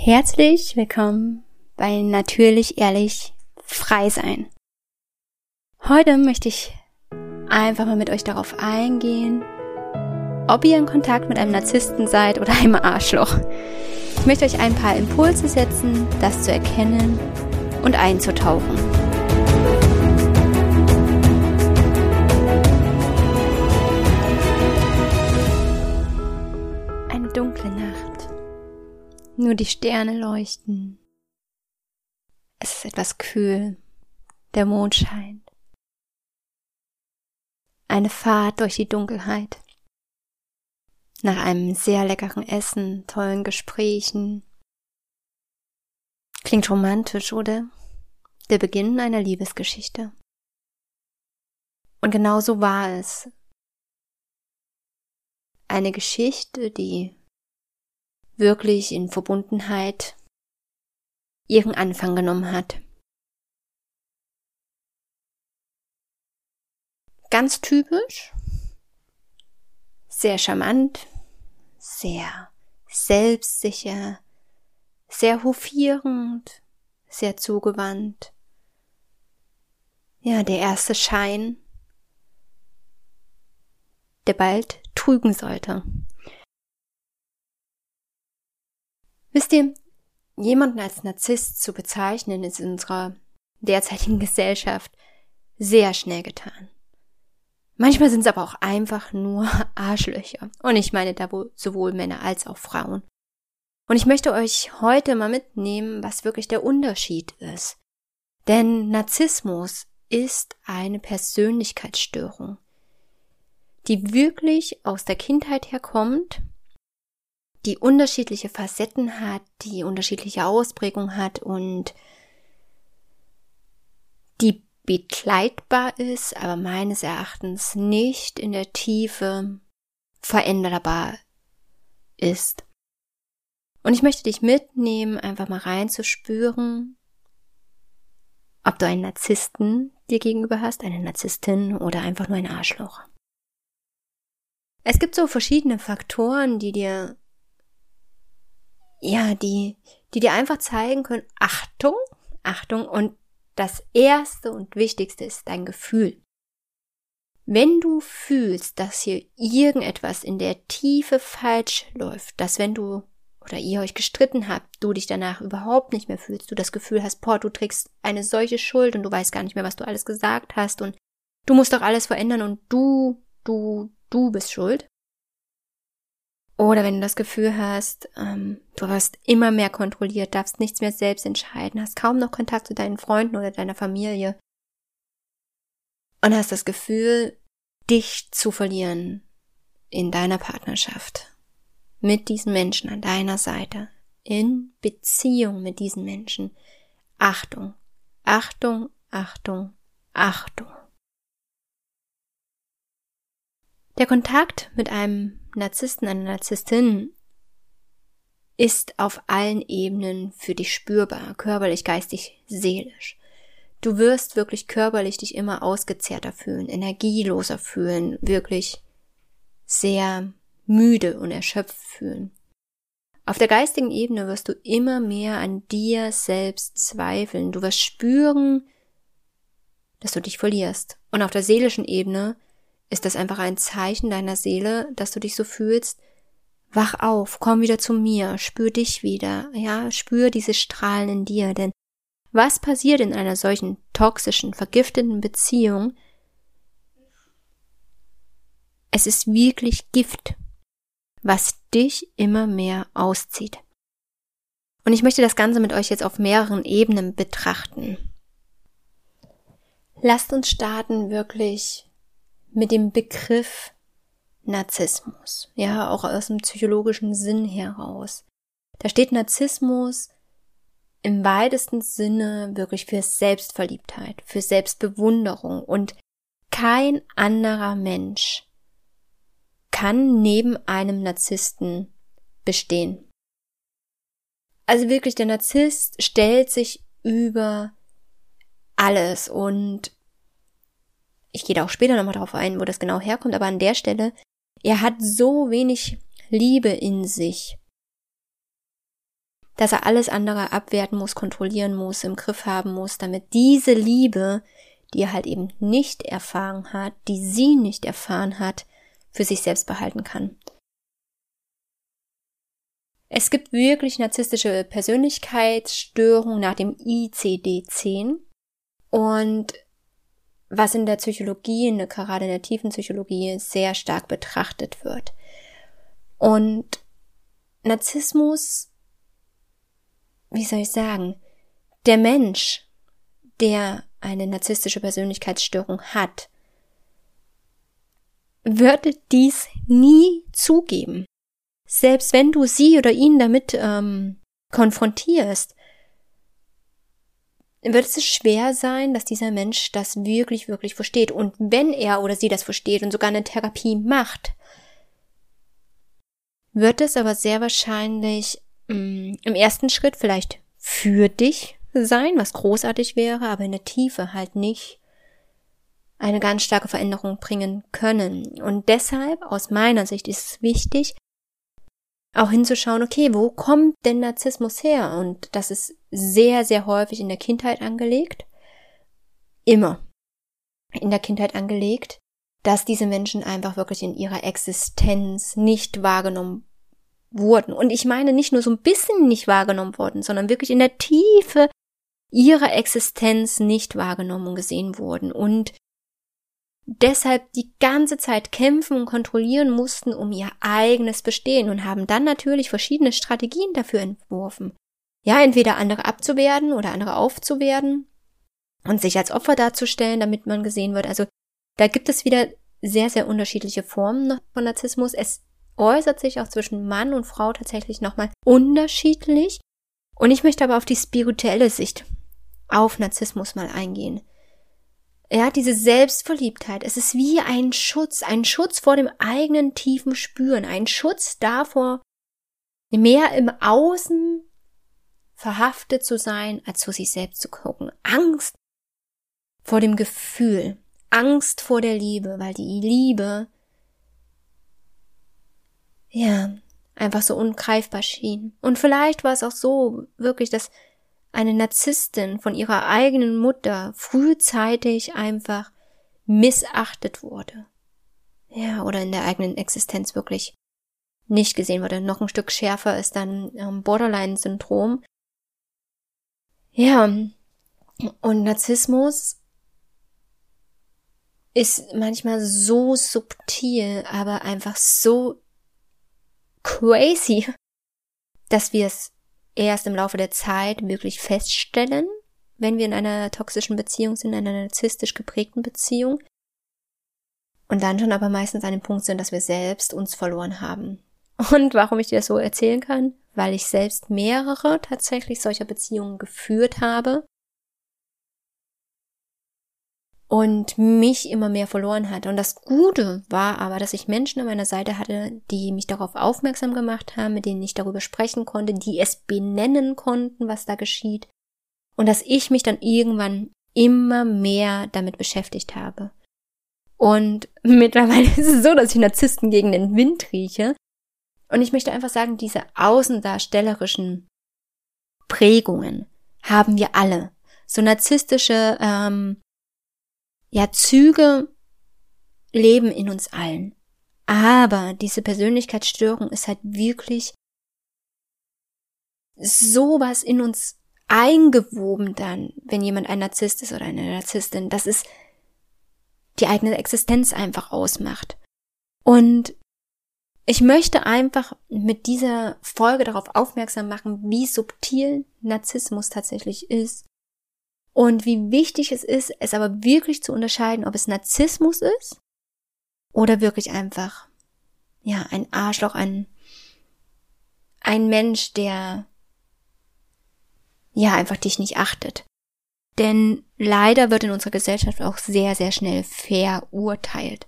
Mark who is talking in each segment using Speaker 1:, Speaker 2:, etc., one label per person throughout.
Speaker 1: Herzlich willkommen bei Natürlich Ehrlich Frei Sein. Heute möchte ich einfach mal mit euch darauf eingehen, ob ihr in Kontakt mit einem Narzissten seid oder einem Arschloch. Ich möchte euch ein paar Impulse setzen, das zu erkennen und einzutauchen. Nur die Sterne leuchten. Es ist etwas kühl. Der Mond scheint. Eine Fahrt durch die Dunkelheit. Nach einem sehr leckeren Essen, tollen Gesprächen. Klingt romantisch, oder? Der Beginn einer Liebesgeschichte. Und genau so war es. Eine Geschichte, die wirklich in Verbundenheit ihren Anfang genommen hat. Ganz typisch, sehr charmant, sehr selbstsicher, sehr hofierend, sehr zugewandt. Ja, der erste Schein, der bald trügen sollte. Wisst ihr, jemanden als Narzisst zu bezeichnen, ist in unserer derzeitigen Gesellschaft sehr schnell getan. Manchmal sind es aber auch einfach nur Arschlöcher. Und ich meine da wohl sowohl Männer als auch Frauen. Und ich möchte euch heute mal mitnehmen, was wirklich der Unterschied ist. Denn Narzissmus ist eine Persönlichkeitsstörung, die wirklich aus der Kindheit herkommt die unterschiedliche Facetten hat, die unterschiedliche Ausprägung hat und die begleitbar ist, aber meines Erachtens nicht in der Tiefe veränderbar ist. Und ich möchte dich mitnehmen, einfach mal reinzuspüren, ob du einen Narzissten dir gegenüber hast, eine Narzisstin oder einfach nur ein Arschloch. Es gibt so verschiedene Faktoren, die dir ja, die, die dir einfach zeigen können, Achtung, Achtung und das erste und wichtigste ist dein Gefühl. Wenn du fühlst, dass hier irgendetwas in der Tiefe falsch läuft, dass wenn du oder ihr euch gestritten habt, du dich danach überhaupt nicht mehr fühlst, du das Gefühl hast, boah, du trägst eine solche Schuld und du weißt gar nicht mehr, was du alles gesagt hast und du musst doch alles verändern und du, du, du bist schuld, oder wenn du das Gefühl hast, ähm, du wirst immer mehr kontrolliert, darfst nichts mehr selbst entscheiden, hast kaum noch Kontakt zu deinen Freunden oder deiner Familie und hast das Gefühl, dich zu verlieren in deiner Partnerschaft, mit diesen Menschen an deiner Seite, in Beziehung mit diesen Menschen. Achtung, Achtung, Achtung, Achtung. Der Kontakt mit einem Narzissten, einer Narzisstin ist auf allen Ebenen für dich spürbar, körperlich, geistig, seelisch. Du wirst wirklich körperlich dich immer ausgezehrter fühlen, energieloser fühlen, wirklich sehr müde und erschöpft fühlen. Auf der geistigen Ebene wirst du immer mehr an dir selbst zweifeln. Du wirst spüren, dass du dich verlierst. Und auf der seelischen Ebene ist das einfach ein Zeichen deiner Seele, dass du dich so fühlst? Wach auf, komm wieder zu mir, spür dich wieder, ja, spür diese Strahlen in dir, denn was passiert in einer solchen toxischen, vergifteten Beziehung? Es ist wirklich Gift, was dich immer mehr auszieht. Und ich möchte das Ganze mit euch jetzt auf mehreren Ebenen betrachten. Lasst uns starten wirklich mit dem Begriff Narzissmus, ja, auch aus dem psychologischen Sinn heraus. Da steht Narzissmus im weitesten Sinne wirklich für Selbstverliebtheit, für Selbstbewunderung und kein anderer Mensch kann neben einem Narzissten bestehen. Also wirklich, der Narzisst stellt sich über alles und ich gehe da auch später nochmal drauf ein, wo das genau herkommt, aber an der Stelle, er hat so wenig Liebe in sich, dass er alles andere abwerten muss, kontrollieren muss, im Griff haben muss, damit diese Liebe, die er halt eben nicht erfahren hat, die sie nicht erfahren hat, für sich selbst behalten kann. Es gibt wirklich narzisstische Persönlichkeitsstörungen nach dem ICD-10 und was in der Psychologie, in der, gerade in der tiefen Psychologie sehr stark betrachtet wird. Und Narzissmus, wie soll ich sagen, der Mensch, der eine narzisstische Persönlichkeitsstörung hat, würde dies nie zugeben. Selbst wenn du sie oder ihn damit ähm, konfrontierst, wird es schwer sein, dass dieser Mensch das wirklich, wirklich versteht. Und wenn er oder sie das versteht und sogar eine Therapie macht, wird es aber sehr wahrscheinlich mh, mm, im ersten Schritt vielleicht für dich sein, was großartig wäre, aber in der Tiefe halt nicht eine ganz starke Veränderung bringen können. Und deshalb, aus meiner Sicht, ist es wichtig, auch hinzuschauen, okay, wo kommt denn Narzissmus her? Und das ist sehr, sehr häufig in der Kindheit angelegt. Immer in der Kindheit angelegt, dass diese Menschen einfach wirklich in ihrer Existenz nicht wahrgenommen wurden. Und ich meine nicht nur so ein bisschen nicht wahrgenommen wurden, sondern wirklich in der Tiefe ihrer Existenz nicht wahrgenommen und gesehen wurden. Und deshalb die ganze Zeit kämpfen und kontrollieren mussten um ihr eigenes Bestehen und haben dann natürlich verschiedene Strategien dafür entworfen. Ja, entweder andere abzuwerden oder andere aufzuwerden und sich als Opfer darzustellen, damit man gesehen wird. Also da gibt es wieder sehr, sehr unterschiedliche Formen von Narzissmus. Es äußert sich auch zwischen Mann und Frau tatsächlich nochmal unterschiedlich. Und ich möchte aber auf die spirituelle Sicht auf Narzissmus mal eingehen. Ja, diese Selbstverliebtheit, es ist wie ein Schutz, ein Schutz vor dem eigenen tiefen Spüren, ein Schutz davor, mehr im Außen verhaftet zu sein, als zu sich selbst zu gucken. Angst vor dem Gefühl, Angst vor der Liebe, weil die Liebe, ja, einfach so ungreifbar schien. Und vielleicht war es auch so wirklich, dass eine Narzisstin von ihrer eigenen Mutter frühzeitig einfach missachtet wurde. Ja, oder in der eigenen Existenz wirklich nicht gesehen wurde. Noch ein Stück schärfer ist dann ähm, Borderline-Syndrom. Ja, und Narzissmus ist manchmal so subtil, aber einfach so crazy, dass wir es erst im Laufe der Zeit wirklich feststellen, wenn wir in einer toxischen Beziehung sind, in einer narzisstisch geprägten Beziehung. Und dann schon aber meistens an dem Punkt sind, dass wir selbst uns verloren haben. Und warum ich dir das so erzählen kann? Weil ich selbst mehrere tatsächlich solcher Beziehungen geführt habe und mich immer mehr verloren hatte. Und das Gute war aber, dass ich Menschen an meiner Seite hatte, die mich darauf aufmerksam gemacht haben, mit denen ich darüber sprechen konnte, die es benennen konnten, was da geschieht. Und dass ich mich dann irgendwann immer mehr damit beschäftigt habe. Und mittlerweile ist es so, dass ich Narzissten gegen den Wind rieche. Und ich möchte einfach sagen, diese außendarstellerischen Prägungen haben wir alle. So narzisstische ähm, ja, Züge leben in uns allen. Aber diese Persönlichkeitsstörung ist halt wirklich sowas in uns eingewoben dann, wenn jemand ein Narzisst ist oder eine Narzisstin, dass es die eigene Existenz einfach ausmacht. Und ich möchte einfach mit dieser Folge darauf aufmerksam machen, wie subtil Narzissmus tatsächlich ist und wie wichtig es ist, es aber wirklich zu unterscheiden, ob es Narzissmus ist oder wirklich einfach, ja, ein Arschloch, ein, ein Mensch, der, ja, einfach dich nicht achtet. Denn leider wird in unserer Gesellschaft auch sehr, sehr schnell verurteilt.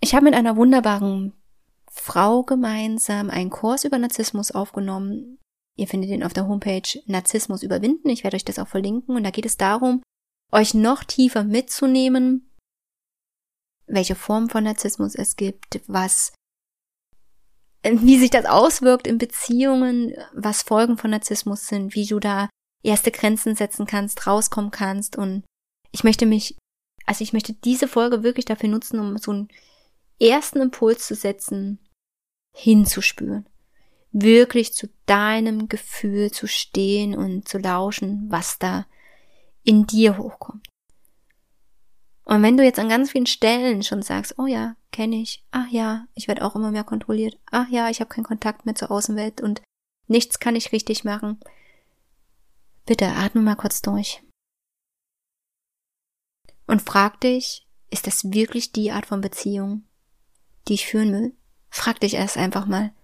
Speaker 1: Ich habe mit einer wunderbaren Frau gemeinsam einen Kurs über Narzissmus aufgenommen, Ihr findet ihn auf der Homepage Narzissmus überwinden. Ich werde euch das auch verlinken. Und da geht es darum, euch noch tiefer mitzunehmen, welche Form von Narzissmus es gibt, was wie sich das auswirkt in Beziehungen, was Folgen von Narzissmus sind, wie du da erste Grenzen setzen kannst, rauskommen kannst. Und ich möchte mich, also ich möchte diese Folge wirklich dafür nutzen, um so einen ersten Impuls zu setzen, hinzuspüren. Wirklich zu deinem Gefühl zu stehen und zu lauschen, was da in dir hochkommt. Und wenn du jetzt an ganz vielen Stellen schon sagst, oh ja, kenne ich, ach ja, ich werde auch immer mehr kontrolliert, ach ja, ich habe keinen Kontakt mehr zur Außenwelt und nichts kann ich richtig machen, bitte atme mal kurz durch. Und frag dich, ist das wirklich die Art von Beziehung, die ich führen will? Frag dich erst einfach mal.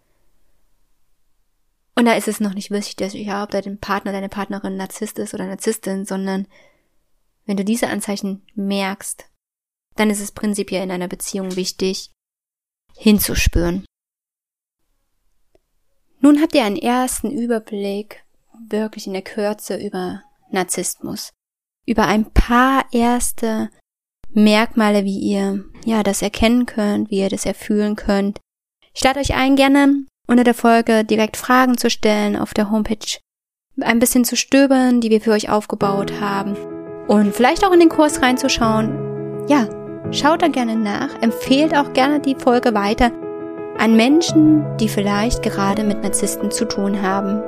Speaker 1: Und da ist es noch nicht wichtig, dass ich ja, ob dein Partner, deine Partnerin Narzisst ist oder Narzisstin, sondern wenn du diese Anzeichen merkst, dann ist es prinzipiell in einer Beziehung wichtig, hinzuspüren. Nun habt ihr einen ersten Überblick, wirklich in der Kürze, über Narzissmus. Über ein paar erste Merkmale, wie ihr, ja, das erkennen könnt, wie ihr das erfühlen könnt. Ich lade euch ein, gerne unter der Folge direkt Fragen zu stellen auf der Homepage, ein bisschen zu stöbern, die wir für euch aufgebaut haben und vielleicht auch in den Kurs reinzuschauen. Ja, schaut da gerne nach, empfehlt auch gerne die Folge weiter an Menschen, die vielleicht gerade mit Narzissten zu tun haben.